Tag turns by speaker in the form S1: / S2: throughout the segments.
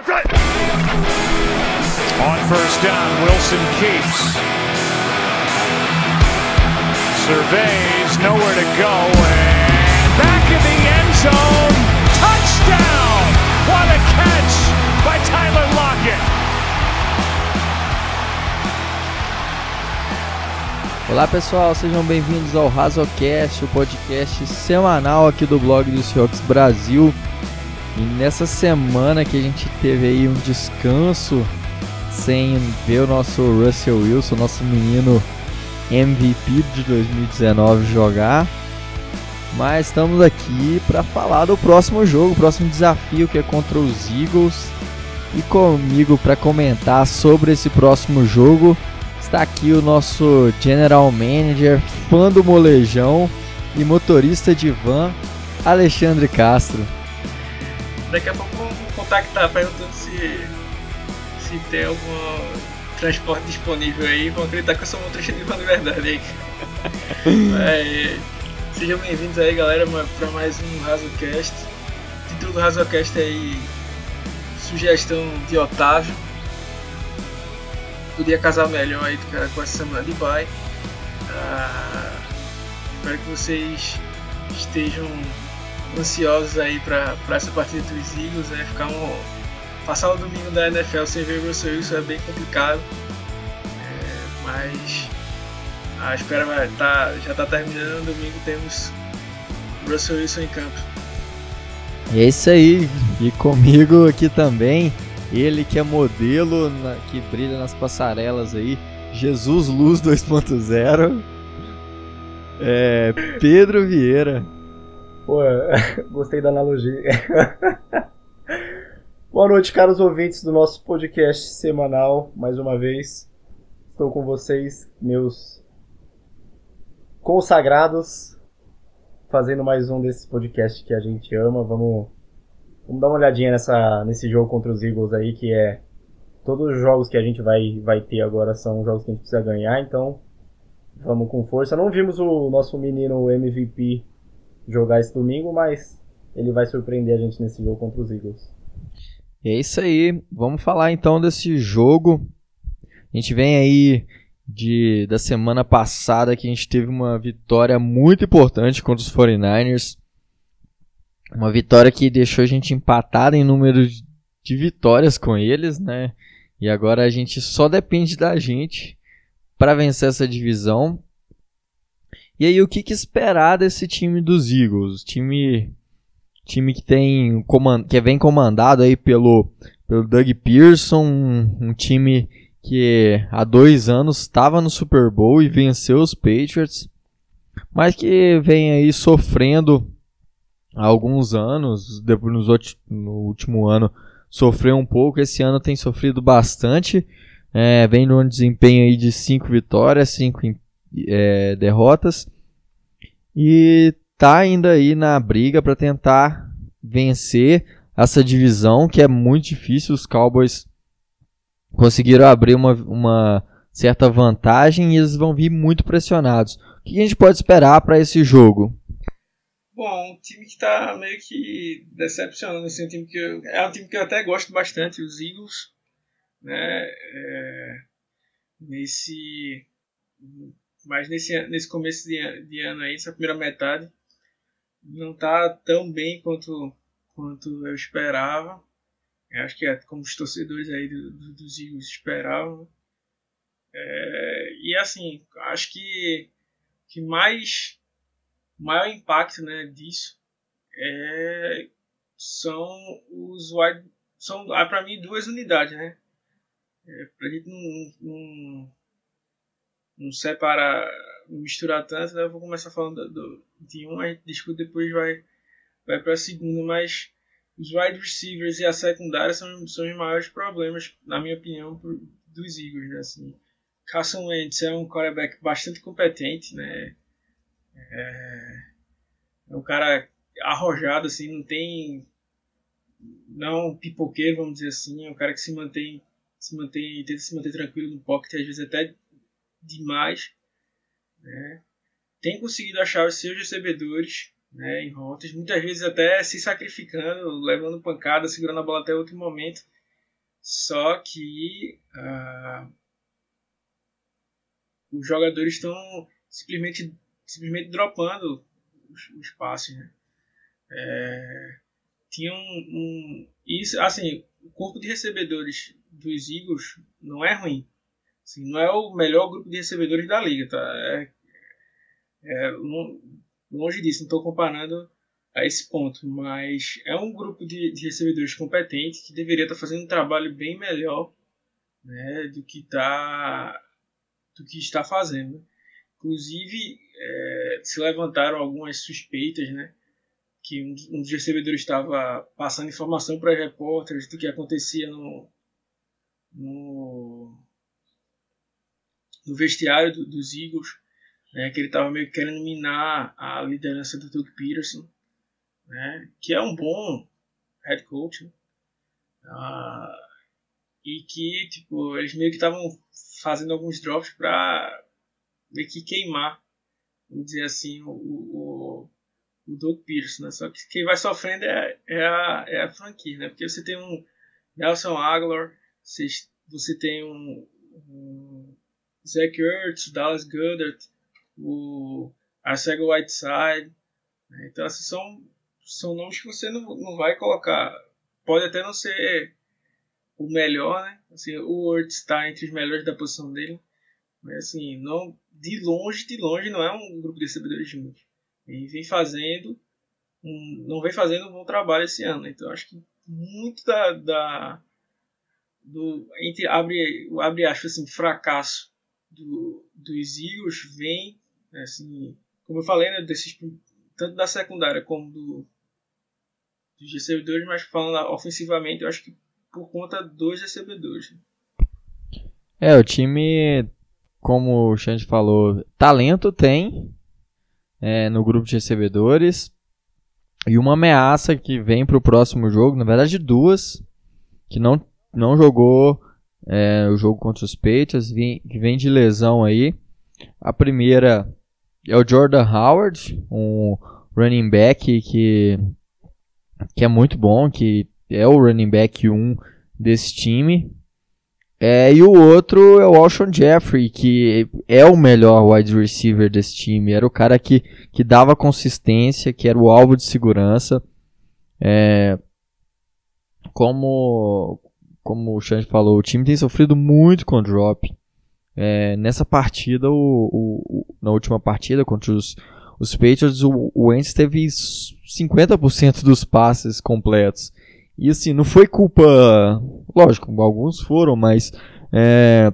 S1: On first down, Wilson keeps. Surveys, nowhere to go, and back in the end zone. Touchdown! What a catch by Tyler Lockett!
S2: Olá pessoal, sejam bem-vindos ao Razocast, o podcast semanal aqui do blog do Seahawks Brasil. E nessa semana que a gente teve aí um descanso sem ver o nosso Russell Wilson, nosso menino MVP de 2019 jogar. Mas estamos aqui para falar do próximo jogo, o próximo desafio que é contra os Eagles. E comigo para comentar sobre esse próximo jogo está aqui o nosso General Manager, fã do molejão e motorista de van, Alexandre Castro.
S3: Daqui a pouco vamos contactar perguntando se, se tem algum transporte disponível aí. Vão acreditar que eu sou motorista de van de verdade aí. sejam bem-vindos aí, galera, para mais um RazoCast. O título do RazoCast é aí sugestão de Otávio. Podia casar melhor aí cara, com essa semana de bye. Ah, espero que vocês estejam ansiosos aí para essa partida dos Eagles, né? Ficar um, passar o domingo da NFL sem ver o Russell Wilson é bem complicado, é, mas a espera vai tá, já está terminando. Domingo temos Russell Wilson em campo.
S2: É isso aí, e comigo aqui também, ele que é modelo, na, que brilha nas passarelas aí, Jesus Luz 2.0, é, Pedro Vieira.
S4: Pô, gostei da analogia. Boa noite, caros ouvintes do nosso podcast semanal. Mais uma vez, estou com vocês, meus consagrados, fazendo mais um desses podcasts que a gente ama. Vamos, vamos dar uma olhadinha nessa, nesse jogo contra os Eagles aí, que é. Todos os jogos que a gente vai, vai ter agora são jogos que a gente precisa ganhar, então vamos com força. Não vimos o nosso menino MVP jogar esse domingo, mas ele vai surpreender a gente nesse jogo contra os Eagles.
S2: É isso aí. Vamos falar então desse jogo. A gente vem aí de da semana passada que a gente teve uma vitória muito importante contra os 49ers. Uma vitória que deixou a gente empatado em número de vitórias com eles, né? E agora a gente só depende da gente para vencer essa divisão. E aí, o que, que, esperar desse time dos Eagles? Time, time que tem que vem comandado aí pelo, pelo Doug Pearson, um, um time que há dois anos estava no Super Bowl e venceu os Patriots, mas que vem aí sofrendo há alguns anos, depois nos, no último ano sofreu um pouco, esse ano tem sofrido bastante, é, vem num desempenho aí de cinco vitórias, cinco é, derrotas e tá ainda aí na briga para tentar vencer essa divisão que é muito difícil. Os Cowboys conseguiram abrir uma, uma certa vantagem e eles vão vir muito pressionados. O que a gente pode esperar para esse jogo?
S3: Bom, um time que está meio que decepcionando, assim, um time que eu, é um time que eu até gosto bastante, os Eagles, né? É, nesse mas nesse, nesse começo de, de ano aí, essa primeira metade, não está tão bem quanto, quanto eu esperava. Eu acho que é como os torcedores aí do, do, dos Eagles esperavam. É, e assim, acho que que mais maior impacto né, disso é, são os wide são ah, para mim duas unidades né é, para a gente não, não, não separa, não misturar tanto, né? Eu vou começar falando do, de um, a gente depois vai, vai para a segunda, mas os wide receivers e a secundária são, são os maiores problemas, na minha opinião, dos Eagles, né? Assim, Carson Wentz é um quarterback bastante competente, né? É, é um cara arrojado, assim, não tem não pipoqueiro, vamos dizer assim, é um cara que se mantém se mantém, tenta se manter tranquilo no pocket, às vezes até demais. Né? Tem conseguido achar os seus recebedores né, em rotas, muitas vezes até se sacrificando, levando pancada, segurando a bola até o último momento. Só que uh, os jogadores estão simplesmente, simplesmente dropando os, os passes. Né? É, tinha um, um, isso, assim, o corpo de recebedores dos Eagles não é ruim. Assim, não é o melhor grupo de recebedores da liga, tá? É, é, longe disso, não estou comparando a esse ponto, mas é um grupo de, de recebedores competentes que deveria estar tá fazendo um trabalho bem melhor né, do que tá do que está fazendo. Inclusive, é, se levantaram algumas suspeitas, né? Que um, um dos recebedores estava passando informação para repórteres do que acontecia no, no, no vestiário do, dos Eagles, né, que ele estava meio querendo minar a liderança do Doug Peterson, né, que é um bom head coach. Né, ah, e que tipo, eles meio que estavam fazendo alguns drops para meio que queimar, vamos dizer assim, o, o, o Doug Pierce, né? Só que quem vai sofrendo é, é, a, é a franquia, né? Porque você tem um Nelson Aguilar, você, você tem um, um Zach Ertz, Dallas Goddard, o Arcega Whiteside, né? Então, assim, são, são nomes que você não, não vai colocar. Pode até não ser o melhor, né? Assim, o Word está entre os melhores da posição dele. Mas assim, não, de longe, de longe, não é um grupo de recebedores muito. Ele vem fazendo, um, não vem fazendo um bom trabalho esse ano. Né? Então acho que muito da, da do entre abre abre aspas assim fracasso do, dos Eagles vem assim como eu falei né desses tanto da secundária como do dos recebedores mas falando ofensivamente eu acho que por conta dos recebedores.
S2: É, o time, como o Xande falou, talento tem é, no grupo de recebedores. E uma ameaça que vem para o próximo jogo, na verdade duas, que não, não jogou é, o jogo contra os Patriots, vem, que vem de lesão aí. A primeira é o Jordan Howard, um running back que, que é muito bom, que é o running back 1 desse time. É, e o outro é o Alshon Jeffrey, que é o melhor wide receiver desse time. Era o cara que, que dava consistência, que era o alvo de segurança. É, como, como o Xande falou, o time tem sofrido muito com drop. É, nessa partida, o, o, na última partida contra os, os Patriots, o, o Wentz teve 50% dos passes completos. E assim, não foi culpa. Lógico, alguns foram, mas é,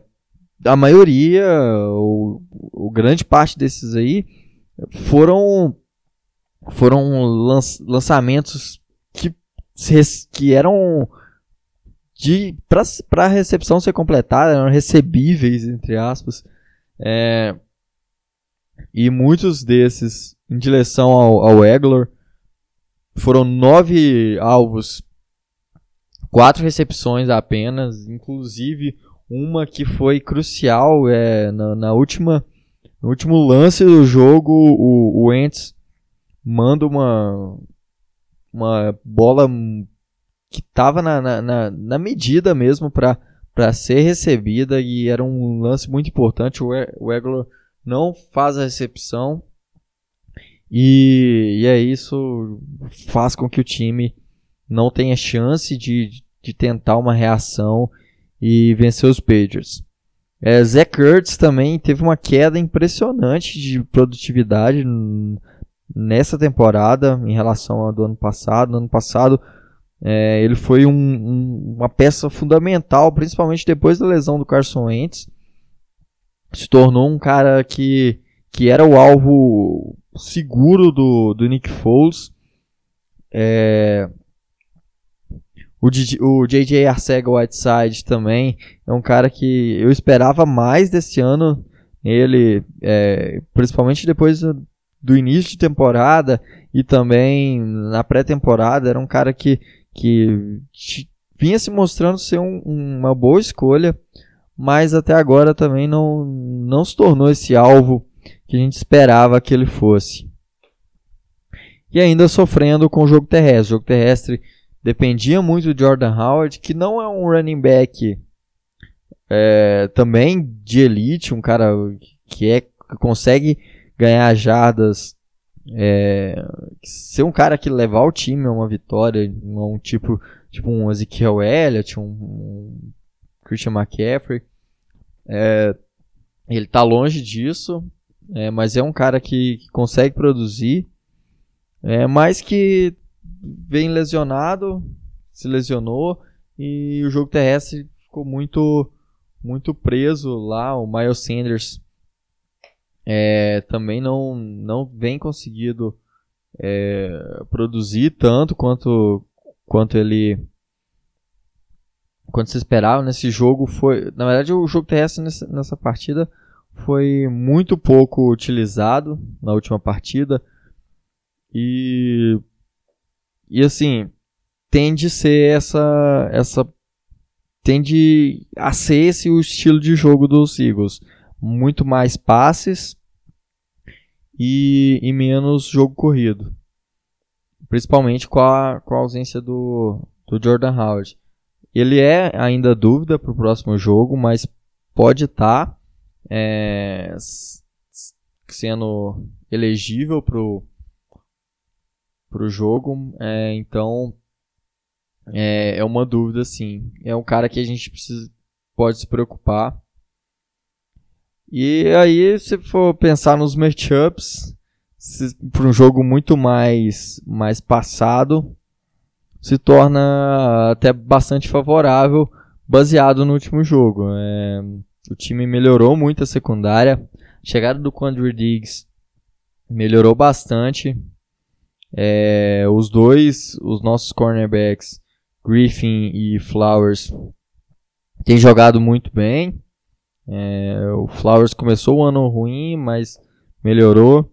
S2: a maioria, o, o grande parte desses aí, foram foram lançamentos que, que eram de para a recepção ser completada, eram recebíveis, entre aspas. É, e muitos desses em direção ao, ao Eglor foram nove alvos quatro recepções apenas, inclusive uma que foi crucial é, na, na última, no último lance do jogo, o, o Ents manda uma, uma bola que estava na, na, na, medida mesmo para ser recebida e era um lance muito importante. O, o Eglor não faz a recepção e, e é isso faz com que o time não tenha chance de, de tentar uma reação e vencer os Patriots. É, Zach Ertz também teve uma queda impressionante de produtividade nessa temporada em relação ao do ano passado. No ano passado é, ele foi um, um, uma peça fundamental, principalmente depois da lesão do Carson Wentz. Se tornou um cara que, que era o alvo seguro do, do Nick Foles. É, o, DJ, o JJ Arcega Whiteside também é um cara que eu esperava mais desse ano. Ele, é, principalmente depois do, do, início de temporada e também na pré-temporada, era um cara que, que vinha se mostrando ser um, uma boa escolha, mas até agora também não, não se tornou esse alvo que a gente esperava que ele fosse. E ainda sofrendo com o jogo terrestre. O jogo terrestre dependia muito do Jordan Howard, que não é um running back é, também de elite, um cara que é que consegue ganhar jardas, é, ser um cara que levar o time a uma vitória, um tipo tipo um Ezekiel Elliott, um, Christian McCaffrey. É, ele está longe disso, é, mas é um cara que, que consegue produzir, é, mas que vem lesionado, se lesionou e o jogo terrestre ficou muito muito preso lá. O Miles Sanders é, também não, não vem conseguido é, produzir tanto quanto, quanto ele quanto se esperava. Nesse jogo foi na verdade o jogo terrestre nessa, nessa partida foi muito pouco utilizado na última partida. E e assim tende a ser essa essa tende a ser esse o estilo de jogo dos Eagles muito mais passes e, e menos jogo corrido principalmente com a, com a ausência do, do Jordan Howard ele é ainda dúvida para o próximo jogo mas pode estar tá é, sendo elegível pro pro jogo, é, então é, é uma dúvida sim. É um cara que a gente precisa pode se preocupar. E aí, se for pensar nos matchups, para um jogo muito mais mais passado, se torna até bastante favorável, baseado no último jogo. É, o time melhorou muito a secundária. A chegada do Quandre Diggs melhorou bastante. É, os dois, os nossos cornerbacks, Griffin e Flowers, têm jogado muito bem. É, o Flowers começou o ano ruim, mas melhorou.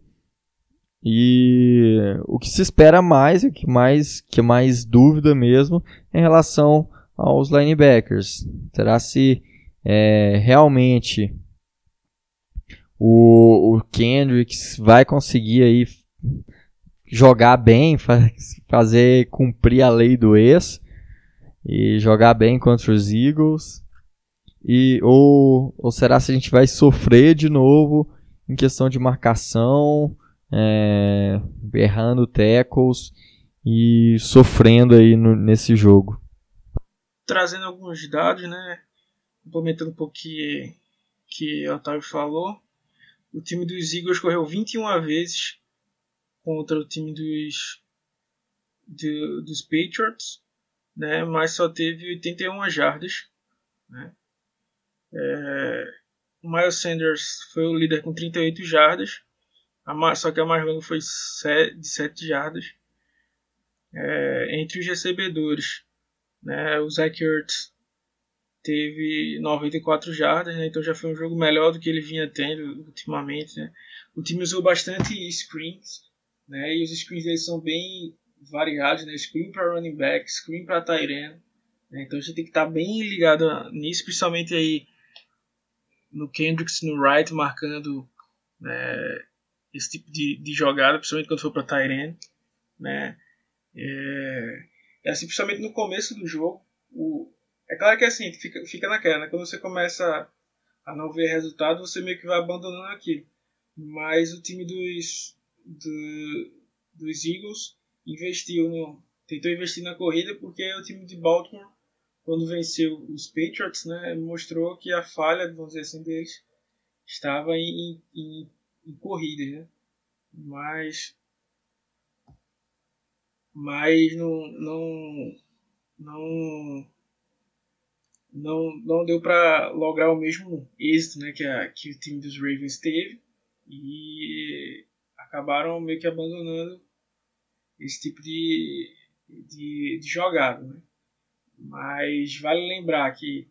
S2: E o que se espera mais, o que mais, que mais dúvida mesmo, é em relação aos linebackers. Será se é, realmente o, o Kendricks vai conseguir aí jogar bem, fazer cumprir a lei do ex e jogar bem contra os Eagles? E, ou, ou será se a gente vai sofrer de novo em questão de marcação, é, errando tackles e sofrendo aí no, nesse jogo?
S3: Trazendo alguns dados, né? complementando um pouco que, que o Otávio falou, o time dos Eagles correu 21 vezes contra o time dos, do, dos Patriots, né, mas só teve 81 jardas. Né. É, o Miles Sanders foi o líder com 38 jardas, só que a mais longa foi de 7 jardas. É, entre os recebedores, né, o Zach Ertz teve 94 jardas, né? então já foi um jogo melhor do que ele vinha tendo ultimamente. Né? O time usou bastante screens, né? e os screens deles são bem variados, né? screen para running back, screen para tight end. Né? Então a gente tem que estar tá bem ligado nisso, principalmente aí no Kendricks, no Wright, marcando né, esse tipo de, de jogada, principalmente quando for para end. Né? É, é assim, principalmente no começo do jogo, o, é claro que é assim, fica, fica naquela, né? Quando você começa a não ver resultado, você meio que vai abandonando aquilo. Mas o time dos, do, dos Eagles investiu no, tentou investir na corrida porque o time de Baltimore, quando venceu os Patriots, né, mostrou que a falha, vamos dizer assim, deles estava em, em, em né? Mas mas não não não não, não deu para lograr o mesmo êxito né, que, a, que o time dos Ravens teve e acabaram meio que abandonando esse tipo de, de, de jogada. Né? Mas vale lembrar que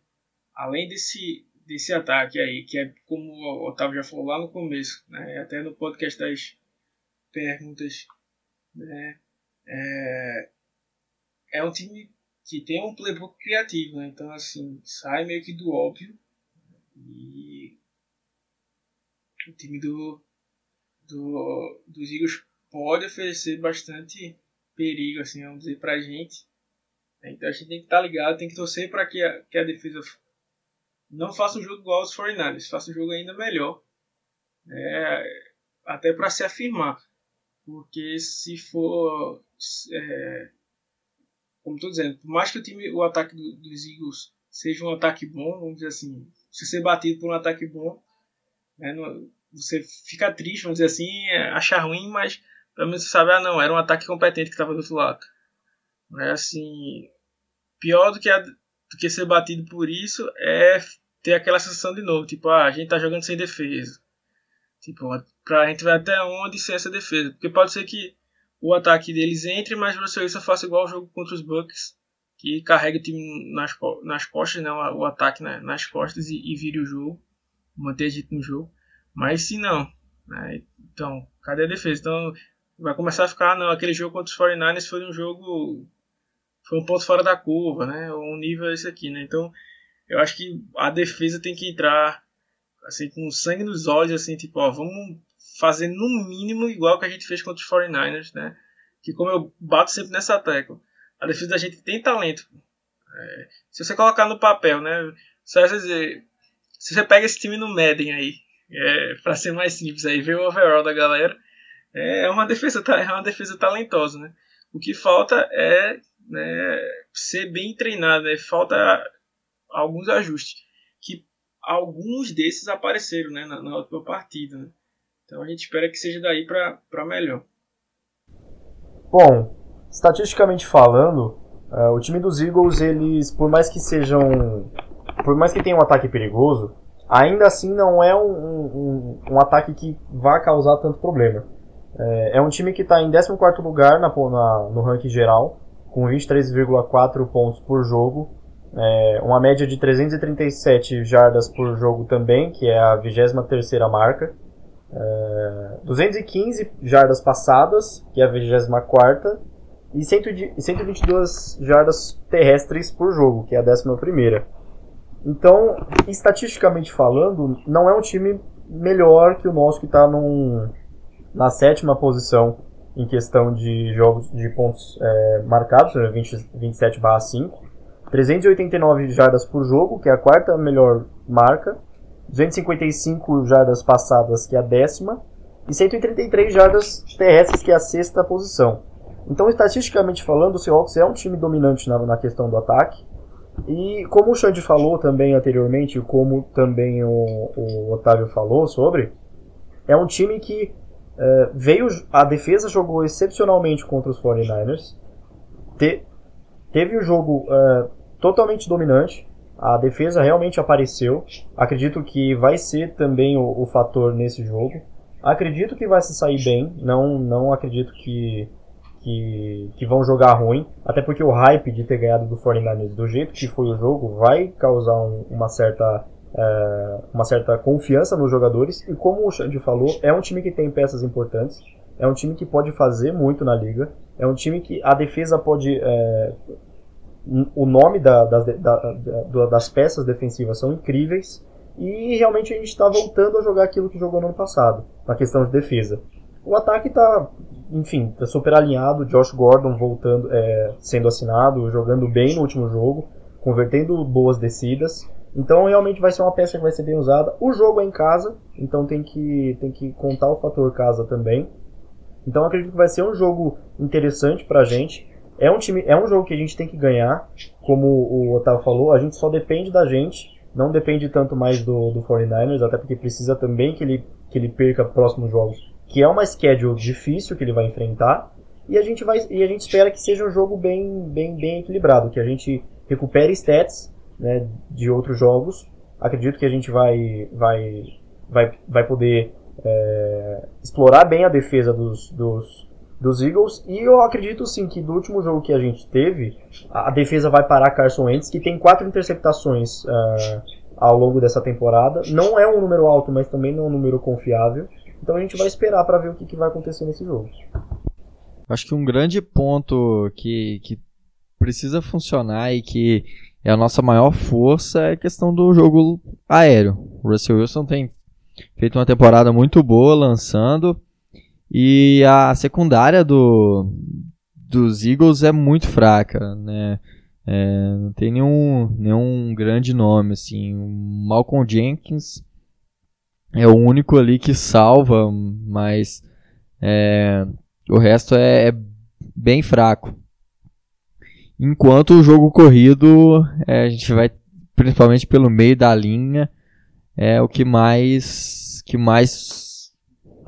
S3: além desse, desse ataque aí, que é como o Otávio já falou lá no começo, né, até no podcast das perguntas, né, é, é um time que tem um playbook criativo, né? Então, assim, sai meio que do óbvio. E o time do, do, dos Eagles pode oferecer bastante perigo, assim, vamos dizer, pra gente. Então a gente tem que estar tá ligado, tem que torcer para que, a, que a defesa não faça um jogo igual aos 49ers, faça um jogo ainda melhor. É, até para se afirmar. Porque se for. É, como estou dizendo, por mais que o time, o ataque do, dos Eagles seja um ataque bom, vamos dizer assim, se ser batido por um ataque bom, né, no, você fica triste, vamos dizer assim, é, achar ruim, mas pelo menos você sabe, ah não, era um ataque competente que estava do outro lado. É assim, pior do que, a, do que ser batido por isso é ter aquela sensação de novo, tipo, ah, a gente tá jogando sem defesa. Tipo, pra gente ver até onde sem essa defesa. Porque pode ser que o ataque deles entre, mas o Russell faça igual o jogo contra os Bucks, que carrega o time nas, nas costas, né, o, ataque nas costas e, e vire o jogo, manter a gente no jogo. Mas se não, né, então, cadê a defesa? Então, vai começar a ficar, não, aquele jogo contra os 49ers foi um jogo, foi um ponto fora da curva, né, um nível esse aqui, né, então, eu acho que a defesa tem que entrar assim, com sangue nos olhos, assim, tipo, ó, vamos fazer no mínimo igual que a gente fez contra os 49ers, né? Que como eu bato sempre nessa tecla, a defesa da gente tem talento. É, se você colocar no papel, né? Só dizer, se você pega esse time no Madden aí, é, para ser mais simples aí, ver o overall da galera, é uma defesa, é uma defesa talentosa, né? O que falta é né, ser bem treinado, né? Falta alguns ajustes alguns desses apareceram né, na, na última partida. Né? Então a gente espera que seja daí para melhor.
S4: Bom, estatisticamente falando, uh, o time dos Eagles, eles, por mais que sejam. Por mais que tenham um ataque perigoso, ainda assim não é um, um, um ataque que vá causar tanto problema. É, é um time que está em 14 lugar na, na, no ranking geral, com 23,4 pontos por jogo, é, uma média de 337 jardas por jogo também, que é a 23 marca. É, 215 jardas passadas, que é a 24 e 122 jardas terrestres por jogo, que é a 11 Então, estatisticamente falando, não é um time melhor que o nosso que está na sétima posição em questão de jogos de pontos é, marcados, 20, 27 5 389 jardas por jogo, que é a quarta melhor marca, 255 jardas passadas, que é a décima, e 133 jardas terrestres, que é a sexta posição. Então, estatisticamente falando, o Seahawks é um time dominante na, na questão do ataque. E como o Xande falou também anteriormente, como também o, o Otávio falou sobre, é um time que uh, veio. A defesa jogou excepcionalmente contra os 49ers. Te, teve o jogo uh, totalmente dominante. A defesa realmente apareceu. Acredito que vai ser também o, o, fator nesse jogo. Acredito que vai se sair bem. Não, não acredito que, que, que vão jogar ruim. Até porque o hype de ter ganhado do 49ers do jeito que foi o jogo vai causar um, uma certa é, uma certa confiança nos jogadores. E como o Xande falou, é um time que tem peças importantes. É um time que pode fazer muito na liga. É um time que a defesa pode é, o nome da, das, da, da, das peças defensivas são incríveis e realmente a gente está voltando a jogar aquilo que jogou no ano passado, na questão de defesa. O ataque está, enfim, tá super alinhado, Josh Gordon voltando, é, sendo assinado, jogando bem no último jogo, convertendo boas descidas. Então realmente vai ser uma peça que vai ser bem usada. O jogo é em casa, então tem que, tem que contar o fator casa também. Então acredito que vai ser um jogo interessante pra gente. É um time, é um jogo que a gente tem que ganhar, como o Otávio falou, a gente só depende da gente, não depende tanto mais do, do 49ers, até porque precisa também que ele, que ele perca próximos jogos, que é uma schedule difícil que ele vai enfrentar, e a gente vai e a gente espera que seja um jogo bem bem bem equilibrado, que a gente recupere stats, né, de outros jogos. Acredito que a gente vai vai vai, vai poder é, explorar bem a defesa dos, dos dos Eagles. E eu acredito sim que do último jogo que a gente teve, a defesa vai parar Carson Wentz, que tem quatro interceptações uh, ao longo dessa temporada. Não é um número alto, mas também não é um número confiável. Então a gente vai esperar para ver o que, que vai acontecer nesse jogo.
S2: Acho que um grande ponto que, que precisa funcionar e que é a nossa maior força é a questão do jogo aéreo. O Russell Wilson tem feito uma temporada muito boa lançando. E a secundária do, dos Eagles é muito fraca, né? É, não tem nenhum, nenhum grande nome, assim. O Malcolm Jenkins é o único ali que salva, mas é, o resto é, é, bem fraco. Enquanto o jogo corrido, é, a gente vai principalmente pelo meio da linha, é o que mais que mais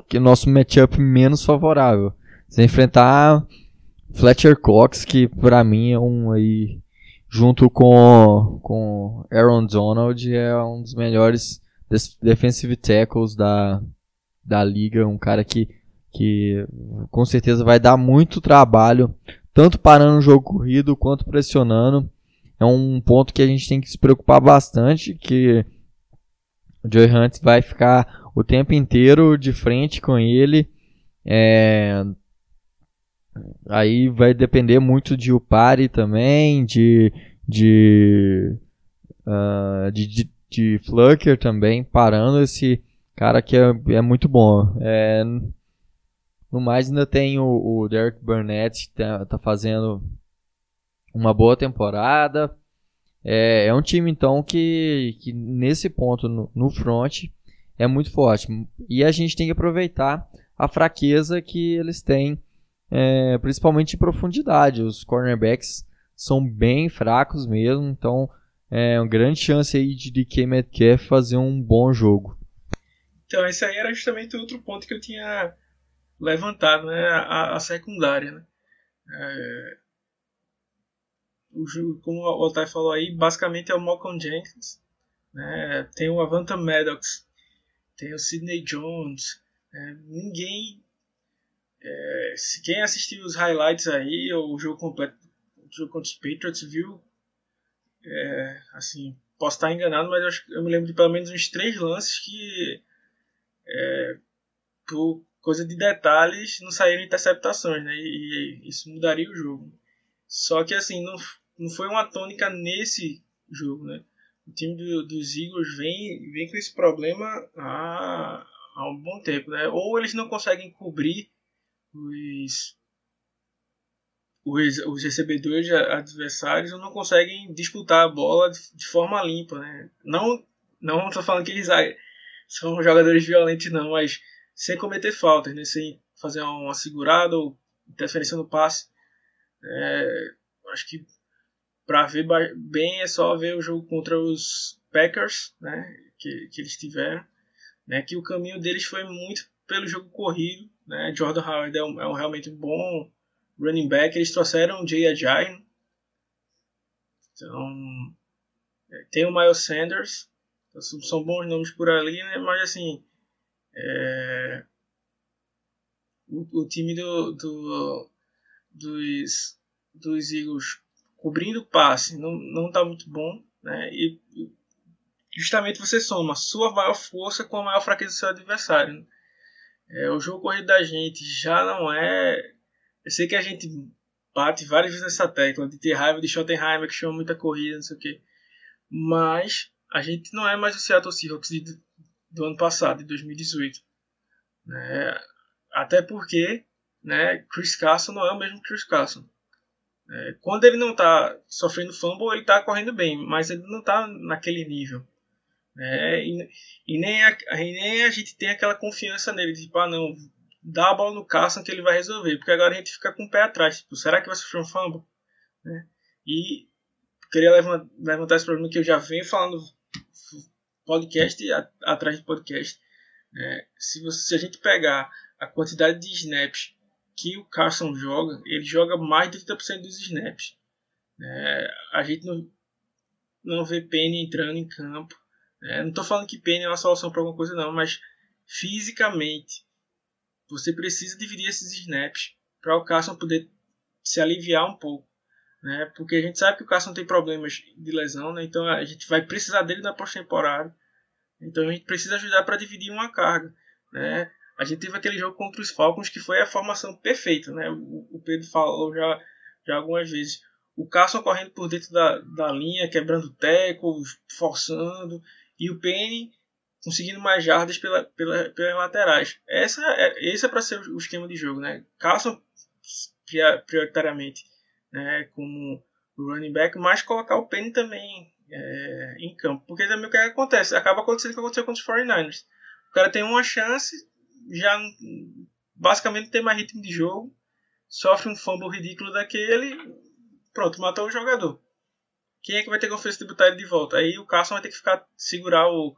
S2: que nosso matchup menos favorável. Você enfrentar Fletcher Cox, que para mim é um aí junto com com Aaron Donald é um dos melhores defensive tackles da, da liga, um cara que, que com certeza vai dar muito trabalho, tanto parando o jogo corrido quanto pressionando. É um ponto que a gente tem que se preocupar bastante, que o Joey Hunt vai ficar o tempo inteiro de frente com ele. É... Aí vai depender muito de Upari também, de, de, uh, de, de de Flucker também, parando esse cara que é, é muito bom. É, no mais, ainda tem o, o Derek Burnett, que tá, tá, fazendo uma boa temporada. É, é um time, então, que, que nesse ponto, no, no front, é muito forte. E a gente tem que aproveitar a fraqueza que eles têm, é, principalmente em profundidade. Os cornerbacks são bem fracos mesmo, então é uma grande chance aí de DK Metcalf fazer um bom jogo.
S3: Então, esse aí era justamente outro ponto que eu tinha levantado, né? A, a secundária, né? É, o, como o Otávio falou aí, basicamente é o Malcolm Jenkins, né? Tem o Avanta Maddox, tem o Sidney Jones, é, ninguém... É, se quem assistiu os highlights aí, ou o jogo completo o jogo contra os Patriots, viu é, assim, posso estar enganado, mas eu, eu me lembro de pelo menos uns três lances que, é, por coisa de detalhes, não saíram interceptações, né? E, e, isso mudaria o jogo. Só que, assim, não, não foi uma tônica nesse jogo, né? O time do, dos Eagles vem, vem com esse problema há, há um bom tempo, né? Ou eles não conseguem cobrir os os, os recebedores adversários não conseguem disputar a bola de, de forma limpa, né? Não não falando que eles são jogadores violentos não, mas sem cometer faltas, né? Sem fazer uma segurada ou interferência no passe. É, acho que para ver bem é só ver o jogo contra os Packers, né? Que, que eles tiveram, né? Que o caminho deles foi muito pelo jogo corrido, né? Jordan Howard é, um, é um realmente bom running back, eles trouxeram o Jay Ajayi. Então, é, tem o Miles Sanders. São bons nomes por ali, né? Mas, assim, é, o, o, time do, do, dos, dos Eagles cobrindo o passe não, não tá muito bom, né? E justamente você soma sua maior força com a maior fraqueza do seu adversário. Né? É, o jogo corrido da gente já não é eu sei que a gente bate várias vezes nessa tecla de ter raiva de Schottenheimer, que chama muita corrida, não sei o quê. Mas a gente não é mais o Seattle Seahawks de, do ano passado, de 2018. Né? Até porque né, Chris Carson não é o mesmo Chris Carson. É, quando ele não está sofrendo fumble, ele está correndo bem, mas ele não está naquele nível. É, e, e, nem a, e nem a gente tem aquela confiança nele, tipo, ah não, dá a bola no Carson que ele vai resolver. Porque agora a gente fica com o pé atrás. Tipo, será que vai sofrer um fumble? Né? E queria levantar esse problema que eu já venho falando podcast atrás de podcast. Né? Se, você, se a gente pegar a quantidade de snaps que o Carson joga, ele joga mais de 30% dos snaps. Né? A gente não, não vê Penny entrando em campo. Né? Não estou falando que Penny é uma solução para alguma coisa, não, mas fisicamente você precisa dividir esses snaps para o Carson poder se aliviar um pouco. Né? Porque a gente sabe que o Carson tem problemas de lesão, né? então a gente vai precisar dele na pós-temporada. Então a gente precisa ajudar para dividir uma carga. Né? A gente teve aquele jogo contra os Falcons que foi a formação perfeita. Né? O, Pedro falou já, já algumas vezes. O Carson correndo por dentro da, da linha, quebrando tecos, forçando. E o Penny conseguindo mais jardas pela, pela, pelas laterais. Essa é, esse é para ser o esquema de jogo, né? Carson prioritariamente, né? Como running back, mas colocar o Penny também é, em campo. Porque também o que acontece? Acaba acontecendo o que aconteceu com os 49ers. O cara tem uma chance, já basicamente tem mais ritmo de jogo, sofre um fumble ridículo daquele, pronto, matou o jogador. Quem é que vai ter confiança de botar ele de volta? Aí o Carson vai ter que ficar segurar o,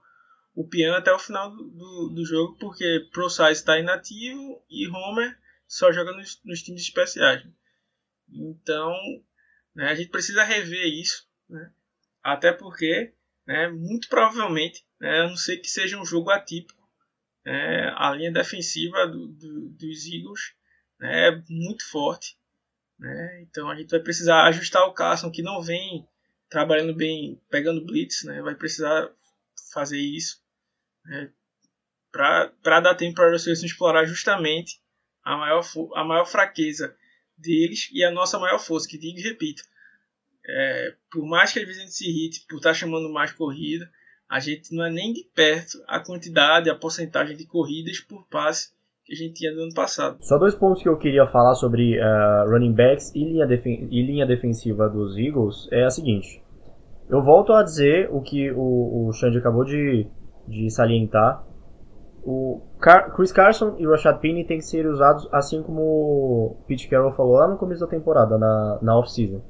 S3: o piano até o final do, do, do jogo, porque ProSize está inativo e Homer só joga nos, nos times especiais. Então, né, a gente precisa rever isso, né? até porque, né, muito provavelmente, né, a não ser que seja um jogo atípico, né, a linha defensiva do, do, dos Eagles né, é muito forte. Né, então a gente vai precisar ajustar o Carson, que não vem trabalhando bem, pegando blitz, né, vai precisar fazer isso né, para dar tempo para vocês explorar justamente a maior, a maior fraqueza deles e a nossa maior força, que digo e repito, é, por mais que às vezes a gente se irrite por estar tá chamando mais corrida, a gente não é nem de perto a quantidade, a porcentagem de corridas por passe que a gente tinha no ano passado.
S4: Só dois pontos que eu queria falar sobre uh, running backs e linha, e linha defensiva dos Eagles é a seguinte. Eu volto a dizer o que o, o Xande acabou de, de salientar. O Car Chris Carson e Rashad Penny têm que ser usados assim como o Pete Carroll falou lá no começo da temporada, na, na off-season.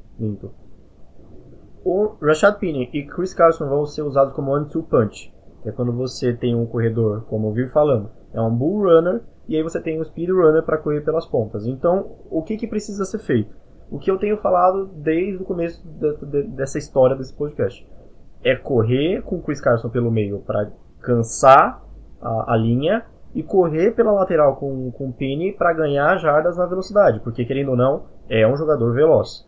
S4: O Rashad Penny e Chris Carson vão ser usados como one-two punch, que é quando você tem um corredor, como eu vi falando, é um bull runner, e aí você tem um speed runner para correr pelas pontas. Então, o que, que precisa ser feito? O que eu tenho falado desde o começo de, de, dessa história desse podcast é correr com o Chris Carson pelo meio para cansar a, a, linha e correr pela lateral com, com o Penny para ganhar jardas na velocidade, porque querendo ou não, é um jogador veloz.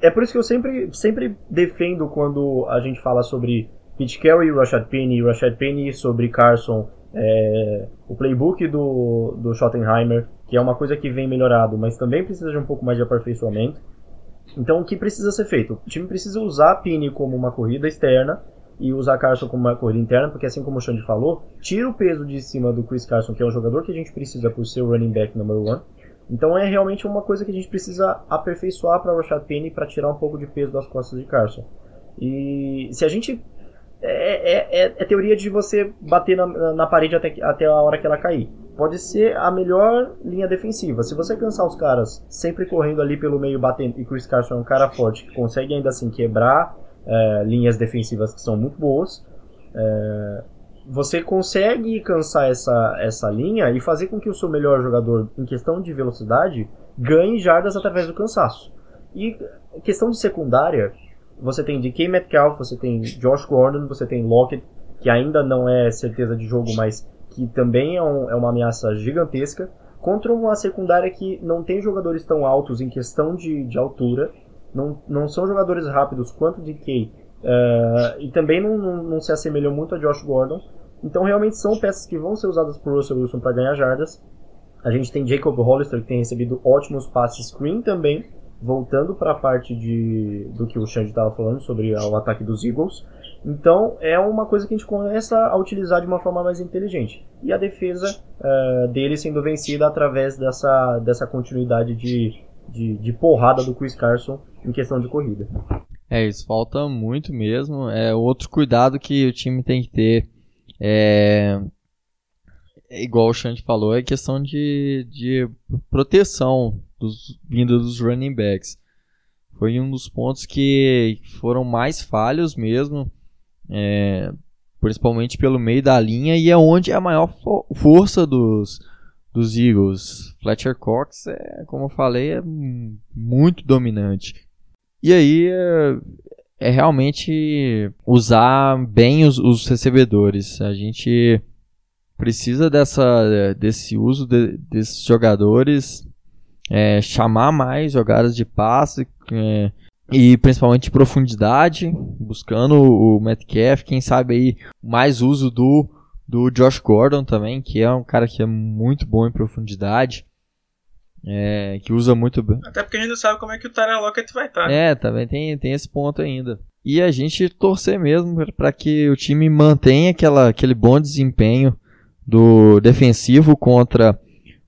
S4: É por isso que eu sempre, sempre defendo quando a gente fala sobre Pete Carey Rashad Penny, Rashad Penny sobre Carson, é, o playbook do, do Schottenheimer, que é uma coisa que vem melhorado, mas também precisa de um pouco mais de aperfeiçoamento. Então, o que precisa ser feito? O time precisa usar Penny como uma corrida externa e usar Carson como uma corrida interna, porque assim como o Xande falou, tira o peso de cima do Chris Carson, que é um jogador que a gente precisa por ser o running back number one. Então é realmente uma coisa que a gente precisa aperfeiçoar para o Rashad Penny para tirar um pouco de peso das costas de Carson. E se a gente é, é, é, é teoria de você bater na, na parede até, até a hora que ela cair. Pode ser a melhor linha defensiva. Se você cansar os caras sempre correndo ali pelo meio batendo, e Chris Carson é um cara forte que consegue ainda assim quebrar é, linhas defensivas que são muito boas, é, você consegue cansar essa, essa linha e fazer com que o seu melhor jogador, em questão de velocidade, ganhe jardas através do cansaço. E questão de secundária, você tem DK Metcalf, você tem Josh Gordon, você tem Lockett, que ainda não é certeza de jogo, mas que também é, um, é uma ameaça gigantesca, contra uma secundária que não tem jogadores tão altos em questão de, de altura, não, não são jogadores rápidos quanto DK, uh, e também não, não, não, se assemelham muito a Josh Gordon. Então realmente são peças que vão ser usadas por Russell Wilson para ganhar jardas. A gente tem Jacob Hollister que tem recebido ótimos passes screen também, voltando para a parte de, do que o Xande estava falando sobre o ataque dos Eagles. Então é uma coisa que a gente começa a utilizar de uma forma mais inteligente. E a defesa uh, dele sendo vencida através dessa, dessa continuidade de, de, de, porrada do Chris Carson em questão de corrida.
S2: É, isso falta muito mesmo. É outro cuidado que o time tem que ter. É, igual o Xande falou, é questão de, de proteção dos, vindo dos running backs. Foi um dos pontos que foram mais falhos mesmo, é, principalmente pelo meio da linha, e é onde é a maior fo força dos, dos Eagles. Fletcher Cox, é, como eu falei, é muito dominante. E aí é, é realmente usar bem os, os, recebedores. A gente precisa dessa, desse uso de, desses jogadores é, chamar mais jogadas de passe é, e principalmente profundidade, buscando o Metcalf, quem sabe aí mais uso do, do Josh Gordon também, que é um cara que é muito bom em profundidade. É, que usa muito bem.
S3: Até porque a gente não sabe como é que o Tyler Lockett vai estar.
S2: É, também tem, tem esse ponto ainda. E a gente torcer mesmo para que o time mantenha aquela, aquele bom desempenho do defensivo contra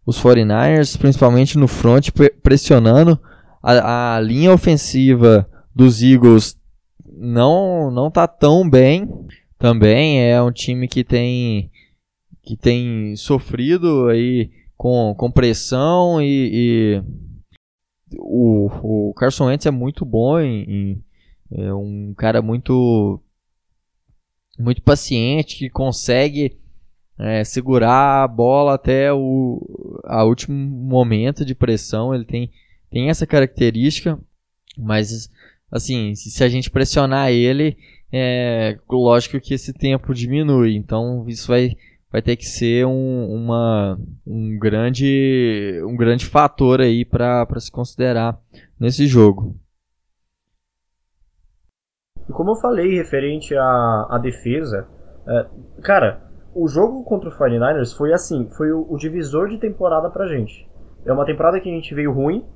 S2: os 49ers, principalmente no front, pressionando a, a linha ofensiva dos Eagles não não tá tão bem também é um time que tem que tem sofrido aí com, com pressão e, e o, o Carson Wentz é muito bom em, em, é um cara muito muito paciente que consegue é, segurar a bola até o a último momento de pressão. Ele tem tem essa característica mas assim se a gente pressionar ele é lógico que esse tempo diminui então isso vai vai ter que ser um, uma, um, grande, um grande fator aí para se considerar nesse jogo.
S4: E como eu falei referente à, à defesa, é, cara, o jogo contra o 49ers foi assim, foi o, o, divisor de temporada pra gente. É uma temporada que a gente veio ruim,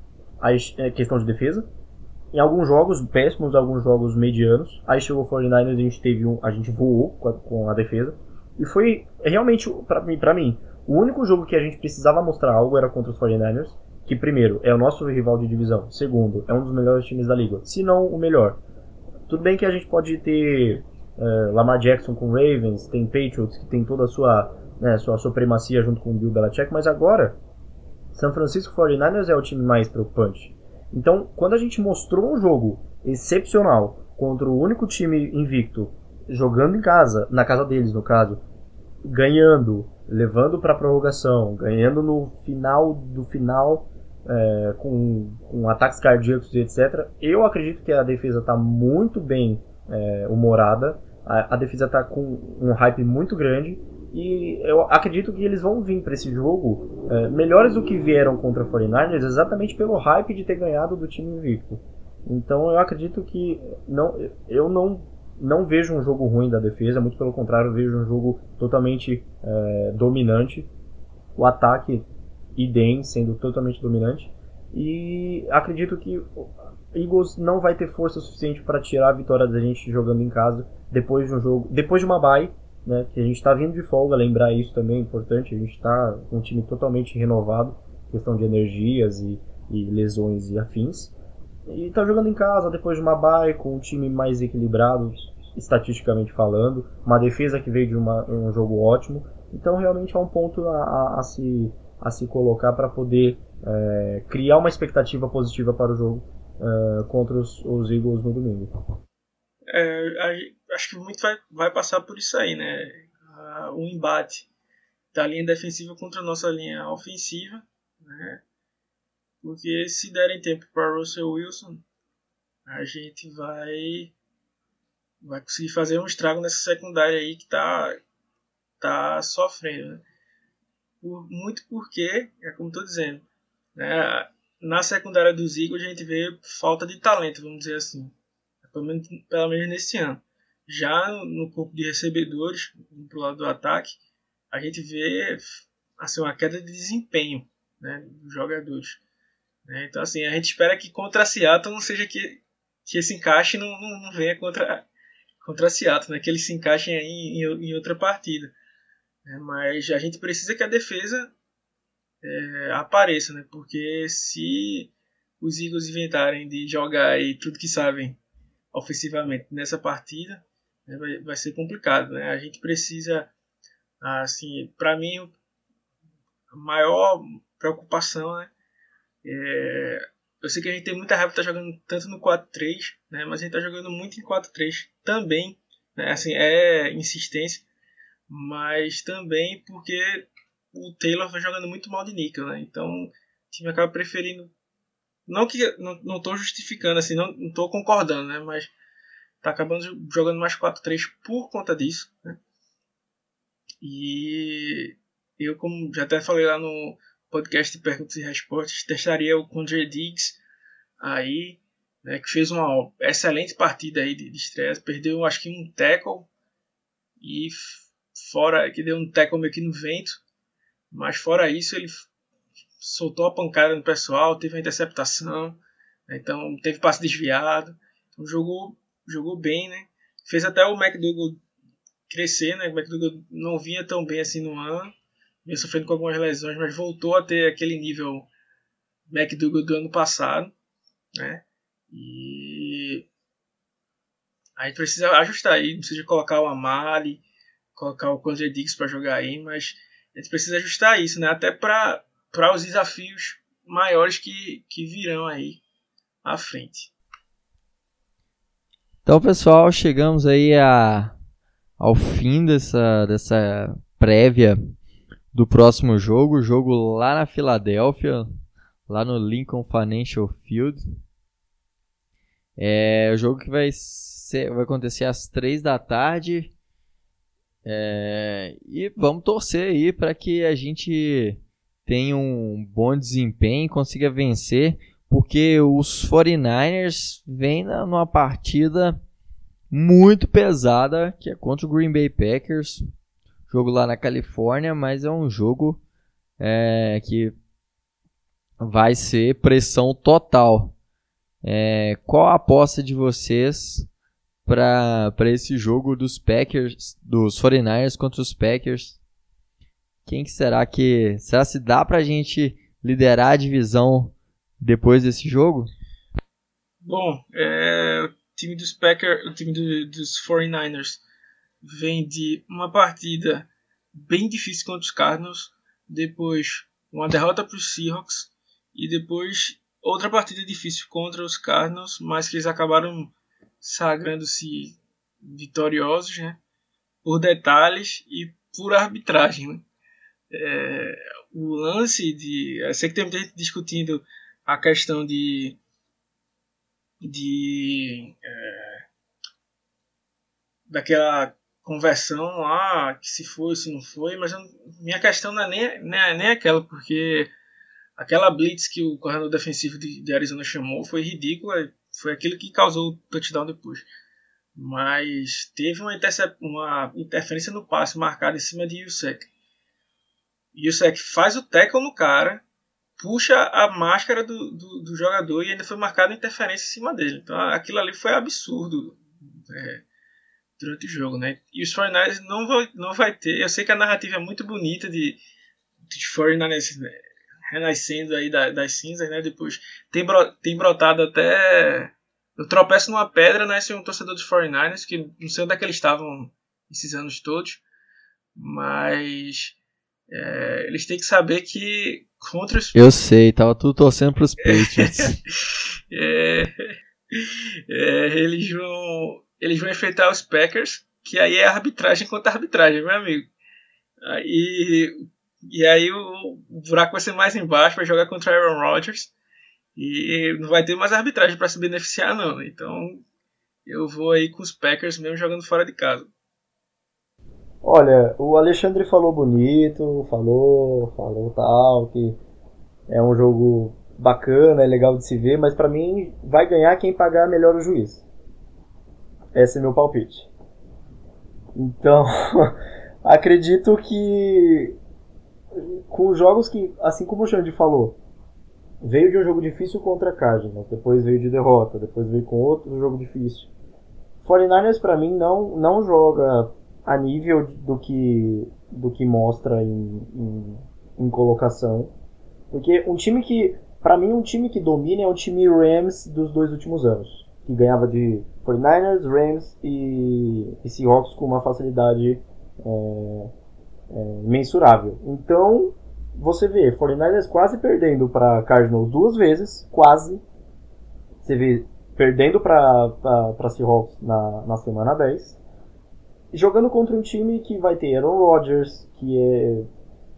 S4: a é, questão de defesa, em alguns jogos péssimos, alguns jogos medianos. Aí chegou o 49ers e a gente teve um, a gente voou com a, com a defesa. E foi realmente, para mim, pra mim, o único jogo que a gente precisava mostrar algo era contra os 49ers, que primeiro, é o nosso rival de divisão, segundo, é um dos melhores times da liga, se não o melhor. Tudo bem que a gente pode ter uh, Lamar Jackson com Ravens, tem Patriots que tem toda a sua, né, sua supremacia junto com o Bill Belichick, mas agora San Francisco 49ers é o time mais preocupante. Então, quando a gente mostrou um jogo excepcional contra o único time invicto, jogando em casa, na casa deles no caso, ganhando, levando para prorrogação, ganhando no final do final é, com, com, ataques cardíacos e etc. Eu acredito que a defesa está muito bem é, humorada, a, a defesa está com um hype muito grande e eu acredito que eles vão vir para esse jogo é, melhores do que vieram contra o 49ers exatamente pelo hype de ter ganhado do time invicto. Então eu acredito que não, eu não não vejo um jogo ruim da defesa, muito pelo contrário, vejo um jogo totalmente é, dominante. O ataque idem sendo totalmente dominante. E acredito que Eagles não vai ter força suficiente para tirar a vitória da gente jogando em casa depois de um jogo, depois de uma bye, né, que a gente está vindo de folga, lembrar isso também é importante, a gente está com um time totalmente renovado, questão de energias e, e lesões e afins. E tá jogando em casa depois de uma bye, com um time mais equilibrado, estatisticamente falando, uma defesa que veio de uma, um jogo ótimo. Então realmente é um ponto a, a, a se, a se colocar para poder é, criar uma expectativa positiva para o jogo é, contra os, os, Eagles no domingo.
S3: É, acho que muito vai, vai passar por isso aí, né? O embate da linha defensiva contra a nossa linha ofensiva, né? Porque se derem tempo para Russell Wilson, a gente vai vai conseguir fazer um estrago nessa secundária aí que tá tá sofrendo, né? Por, muito porque, é como estou dizendo, né? na secundária dos Eagles a gente vê falta de talento, vamos dizer assim, pelo menos, pelo menos nesse ano. Já no, corpo de recebedores, pro lado do ataque, a gente vê assim, uma queda de desempenho né, dos jogadores. Né? Então, assim, a gente espera que contra a Seattle não seja que, que esse encaixe não, não, não venha contra, contra a Seattle, né? que eles se encaixem aí em, em outra partida. Né? Mas a gente precisa que a defesa é, apareça, né? porque se os Eagles inventarem de jogar aí tudo que sabem ofensivamente nessa partida? Vai, vai ser complicado. Né? A gente precisa, assim, para mim, a maior preocupação né? É, eu sei que a gente tem muita raiva de tá jogando tanto no 4-3, né, mas a gente está jogando muito em 4-3 também. Né, assim, é insistência, mas também porque o Taylor vai jogando muito mal de níquel. Né, então o time acaba preferindo. Não que não estou justificando, assim, não estou concordando, né, mas está acabando jogando mais 4-3 por conta disso. Né, e eu, como já até falei lá no, podcast de perguntas e respostas. Testaria o Condre Diggs aí, né, que fez uma excelente partida aí de, de estreia. Perdeu acho que um tackle e fora que deu um tackle meio que no vento. Mas fora isso ele soltou a pancada no pessoal, teve a interceptação, né, então teve passe desviado. Então jogou, jogou bem, né? Fez até o McDougall crescer, né? O McDougall não vinha tão bem assim no ano vinha sofrendo com algumas lesões, mas voltou a ter aquele nível McDougall do ano passado, né? E A gente precisa ajustar aí, precisa colocar o Amali, colocar o Condre Dix para jogar aí, mas a gente precisa ajustar isso, né? Até para os desafios maiores que, que virão aí à frente.
S2: Então, pessoal, chegamos aí a, ao fim dessa, dessa prévia do próximo jogo, jogo lá na Filadélfia, lá no Lincoln Financial Field. É o jogo que vai, ser, vai acontecer às 3 da tarde. É, e vamos torcer aí para que a gente tenha um bom desempenho e consiga vencer, porque os 49ers vêm numa partida muito pesada, que é contra o Green Bay Packers, jogo lá na Califórnia, mas é um jogo é, que vai ser pressão total. É, qual a aposta de vocês para esse jogo dos Packers, dos 49ers contra os Packers? Quem que será que será se dá para a gente liderar a divisão depois desse jogo?
S3: Bom, é, o time dos Packers, o time do, dos 49ers vem de uma partida bem difícil contra os Cardinals, depois uma derrota para os Seahawks e depois outra partida difícil contra os Cardinals, mas que eles acabaram sagrando-se vitoriosos, né? Por detalhes e por arbitragem, né? É, o lance de. Eu sei que tem muita gente discutindo a questão de. de. É, daquela conversão lá, que se foi, se não foi, mas eu, minha questão não é nem, nem, nem aquela, porque aquela blitz que o corredor defensivo de, de Arizona chamou foi ridícula, foi aquilo que causou o touchdown depois. Mas teve uma, uma interferência no passe marcada em cima de Yusek. Yusek faz o tackle no cara, puxa a máscara do, do, do jogador e ainda foi marcada interferência em cima dele. Então aquilo ali foi absurdo. É, durante o jogo, né? E os 49ers não vai, não vai ter. Eu sei que a narrativa é muito bonita de, de 49ers né, renascendo aí da, das cinzas, né? Depois tem, bro, tem brotado até. Eu tropeço numa pedra, né? Ser um torcedor dos 49ers, que não sei onde é que eles estavam esses anos todos, mas é, eles têm que saber que contra os.
S2: Eu sei, tava tudo torcendo pros Patriots.
S3: é, é, eles vão eles vão enfrentar os Packers, que aí é arbitragem contra arbitragem, meu amigo. Aí, e aí o, buraco vai ser mais embaixo, vai jogar contra Aaron Rodgers. E não vai ter mais arbitragem para se beneficiar, não. Então eu vou aí com os Packers mesmo jogando fora de casa.
S4: Olha, o Alexandre falou bonito, falou, falou tal, que é um jogo bacana, é legal de se ver, mas para mim vai ganhar quem pagar melhor o juiz. Esse é meu palpite. Então, acredito que com os jogos que, assim como o Xande falou, veio de um jogo difícil contra a Cardinals, depois veio de derrota, depois veio com outro jogo difícil. 49ers para mim não, não joga a nível do que, do que mostra em, em, em colocação. Porque um time que, para mim, um time que domina é o time Rams dos dois últimos anos que ganhava de 49ers, Rams e, e Seahawks com uma facilidade é, é, mensurável. Então, você vê 49ers quase perdendo para Cardinals duas vezes, quase. Você vê perdendo para Seahawks na, na semana 10. Jogando contra um time que vai ter Aaron Rodgers, que é.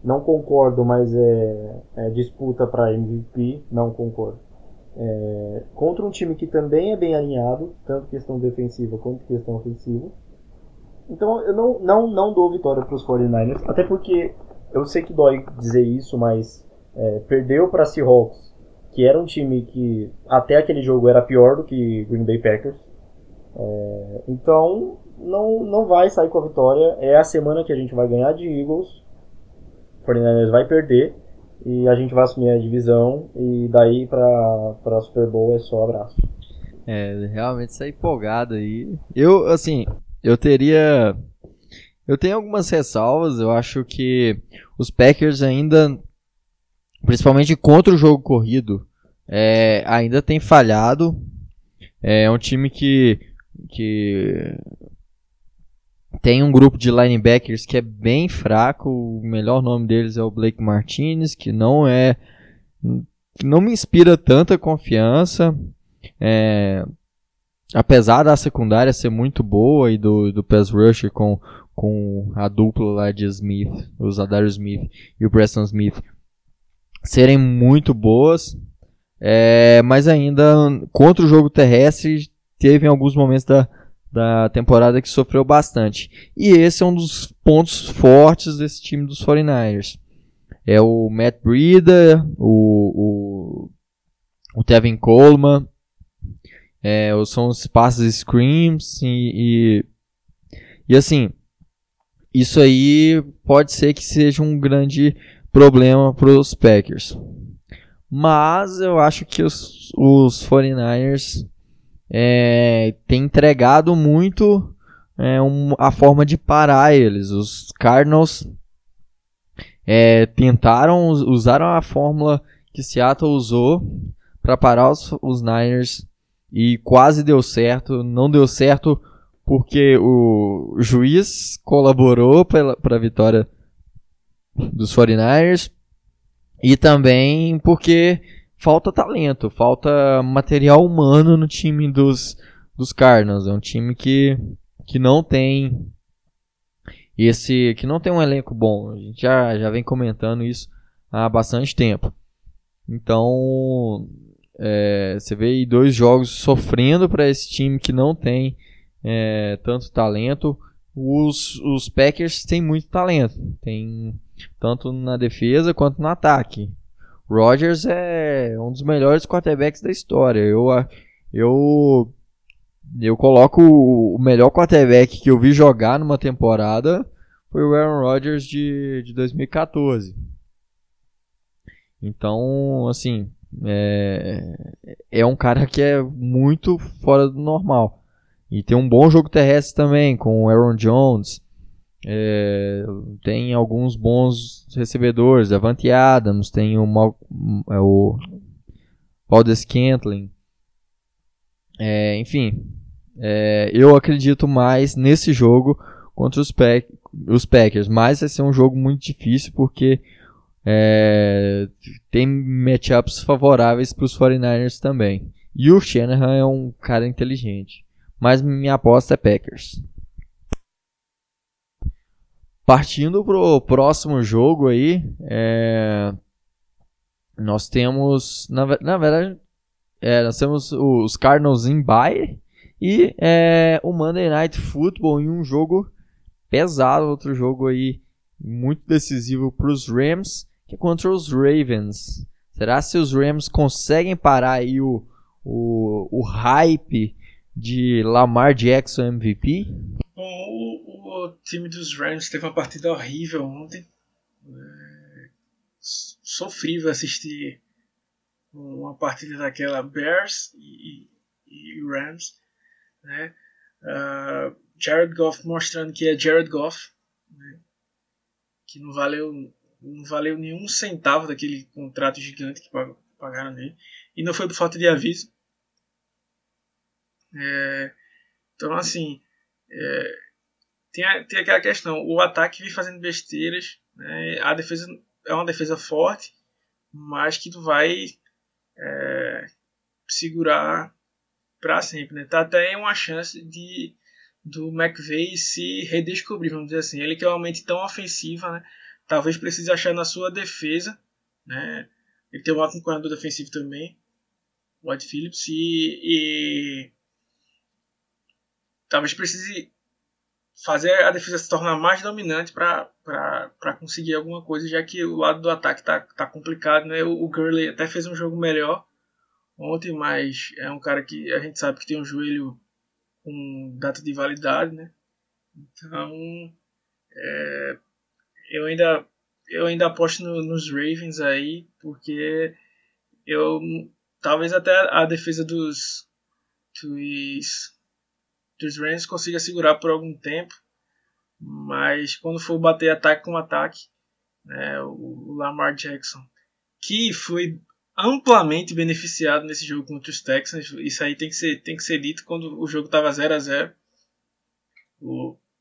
S4: Não concordo, mas é, é disputa para MVP. Não concordo é, contra um time que também é bem alinhado, tanto questão defensiva quanto questão ofensiva. Então eu não, não, não dou vitória para os 49ers, até porque eu sei que dói dizer isso, mas é, perdeu para Seahawks, que era um time que até aquele jogo era pior do que Green Bay Packers. É, então não, não vai sair com a vitória. É a semana que a gente vai ganhar de Eagles. 49ers vai perder e a gente vai assumir a divisão e daí pra, pra Super Bowl é só abraço.
S2: É, realmente sair empolgado aí. Eu, assim, eu teria. Eu tenho algumas ressalvas. Eu acho que os Packers ainda, principalmente contra o jogo corrido, é, ainda tem falhado. É um time que que tem um grupo de linebackers que é bem fraco. O melhor nome deles é o Blake Martinez, que não é. Não me inspira tanta confiança. É, apesar da secundária ser muito boa e do, do pass rusher com, com a dupla lá de Smith, o Zadario Smith e o Preston Smith serem muito boas, é, mas ainda contra o jogo terrestre teve em alguns momentos da, da temporada que sofreu bastante. E esse é um dos pontos fortes desse time dos 49ers. É o Matt Breida, o, o, o Tevin Coleman, é, são os passes screams e, e, e assim, isso aí pode ser que seja um grande problema para os Packers. Mas eu acho que os, os 49ers é, têm entregado muito é, um, a forma de parar eles. Os Cardinals é, tentaram, usaram a fórmula que Seattle usou para parar os, os Niners e quase deu certo. Não deu certo porque o juiz colaborou para a vitória dos 49ers e também porque falta talento, falta material humano no time dos, dos Cardinals. É um time que, que não tem esse que não tem um elenco bom. A gente já, já vem comentando isso há bastante tempo. Então, é, você vê aí dois jogos sofrendo para esse time que não tem é, tanto talento. Os, os Packers têm muito talento, tem tanto na defesa quanto no ataque. Rodgers é um dos melhores quarterbacks da história. Eu, eu, eu coloco o melhor quarterback que eu vi jogar numa temporada foi o Aaron Rodgers de, de 2014. Então, assim, é, é um cara que é muito fora do normal. E tem um bom jogo terrestre também, com o Aaron Jones. É, tem alguns bons recebedores, Davante Adams, tem o, Mal, é, o Valdez Scantling. É, enfim, é, eu acredito mais nesse jogo contra os, Pack, os Packers, mas vai ser um jogo muito difícil porque é, tem matchups favoráveis para os 49ers também. E o Shanahan é um cara inteligente. Mas minha aposta é Packers. Partindo pro próximo jogo aí, é, nós temos, na, na verdade, é, nós temos os Cardinals em bye e é, o Monday Night Football em um jogo pesado, outro jogo aí muito decisivo para os Rams que é contra os Ravens. Será se os Rams conseguem parar aí o, o, o hype de Lamar Jackson MVP?
S3: O, time dos Rams teve uma partida horrível ontem. É, sofrível assistir uma partida daquela Bears e, e Rams. Né? Uh, Jared Goff mostrando que é Jared Goff, né? que não valeu não valeu nenhum centavo daquele contrato gigante que pagaram nele. E não foi por falta de aviso. É, então, assim, é, tem, tem aquela questão: o ataque vem fazendo besteiras. Né, a defesa é uma defesa forte, mas que não vai é, segurar para sempre. Né? Tá até uma chance de do McVeigh se redescobrir, vamos dizer assim. Ele que é uma mente tão ofensiva, né? talvez precise achar na sua defesa, né? Ele tem um ótimo corredor defensivo também, White Phillips, e, e, talvez precise fazer a defesa se tornar mais dominante para conseguir alguma coisa, já que o lado do ataque tá, tá complicado, né? O, o Gurley até fez um jogo melhor ontem, mas é um cara que a gente sabe que tem um joelho com data de validade, né? Então, é, eu ainda eu ainda aposto no, nos Ravens aí, porque eu talvez até a defesa dos dos, dos Rams consiga segurar por algum tempo, mas quando for bater ataque com ataque, né, o, Lamar Jackson, que foi amplamente beneficiado nesse jogo contra os Texans. Isso aí tem que ser, tem que ser dito quando o jogo estava 0 a 0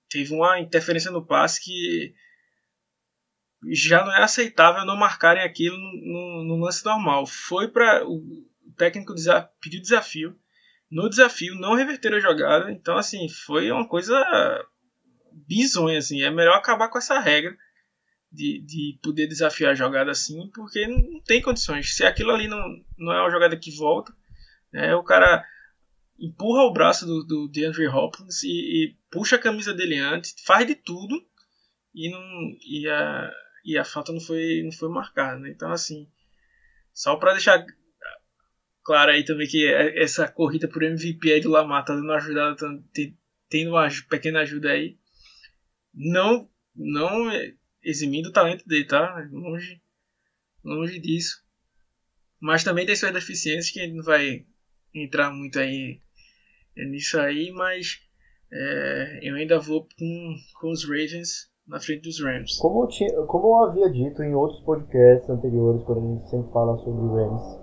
S3: Teve uma interferência no passe que já não é aceitável não marcarem aquilo no, no, no lance normal. Foi para o técnico pediu desafio. No desafio não reverteram a jogada. Então assim, foi uma coisa bizonha assim. É melhor acabar com essa regra de, de poder desafiar a jogada assim, porque não tem condições. Se aquilo ali não, não é uma jogada que volta, né, o cara empurra o braço do, do DeAndre Hopkins e, e, puxa a camisa dele antes, faz de tudo e, não, e, a, e a falta não foi, não foi marcada. Né? Então, assim, só para deixar claro aí também que essa corrida por MVP aí do Lamar tá dando uma ajudada, tá tendo uma pequena ajuda aí. Não, não eximindo o talento dele, tá? Longe, longe disso. Mas também tem suas deficiências que gente não vai entrar muito aí nisso aí, mas é, eu ainda vou com, com os Ravens na frente dos Rams.
S4: Como eu, tinha, como eu havia dito em outros podcasts anteriores, quando a gente sempre fala sobre Rams,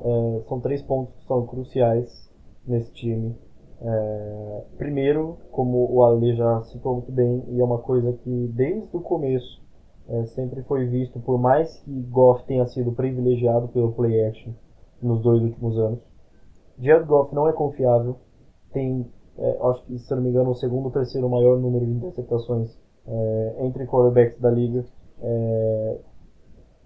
S4: é, são três pontos que são cruciais nesse time. É, primeiro, como o Ale já citou muito bem, e é uma coisa que desde o começo é, sempre foi visto, por mais que Goff tenha sido privilegiado pelo play action nos dois últimos anos, Jared Goff não é confiável, tem, é, acho que se não me engano, o segundo ou terceiro maior número de interceptações é, entre quarterbacks da liga. É,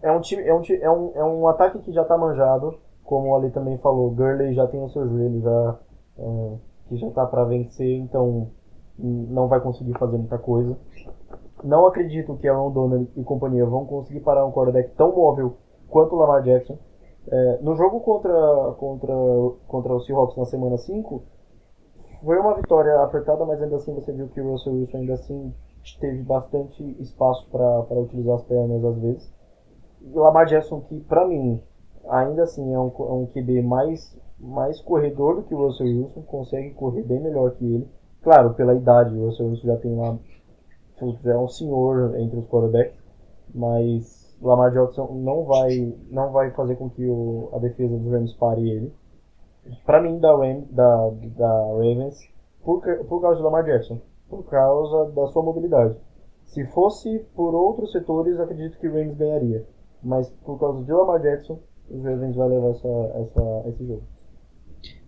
S4: é um, time, é, um, é um ataque que já está manjado, como o Ali também falou, Gurley já tem o seu joelho, já é, que já está para vencer, então não vai conseguir fazer muita coisa. Não acredito que Aaron Donald e companhia vão conseguir parar um quarterback tão móvel quanto o Lamar Jackson. É, no jogo contra, contra, contra o Seahawks na semana 5, foi uma vitória apertada, mas ainda assim você viu que o Russell Wilson ainda assim teve bastante espaço para utilizar as pernas às vezes. E Lamar Jackson, que para mim ainda assim é um, é um QB mais mais corredor do que o Russell Wilson, consegue correr bem melhor que ele. Claro, pela idade, o Russell Wilson já tem lá, já é um senhor entre os quarterbacks, mas Lamar Jackson não vai, não vai fazer com que o, a defesa dos Rams pare ele. Para mim, da, da, da Ravens, por, por causa do Lamar Jackson, por causa da sua mobilidade. Se fosse por outros setores, acredito que o Rams ganharia. Mas por causa de Lamar Jackson, os Ravens vai levar essa, essa, esse jogo.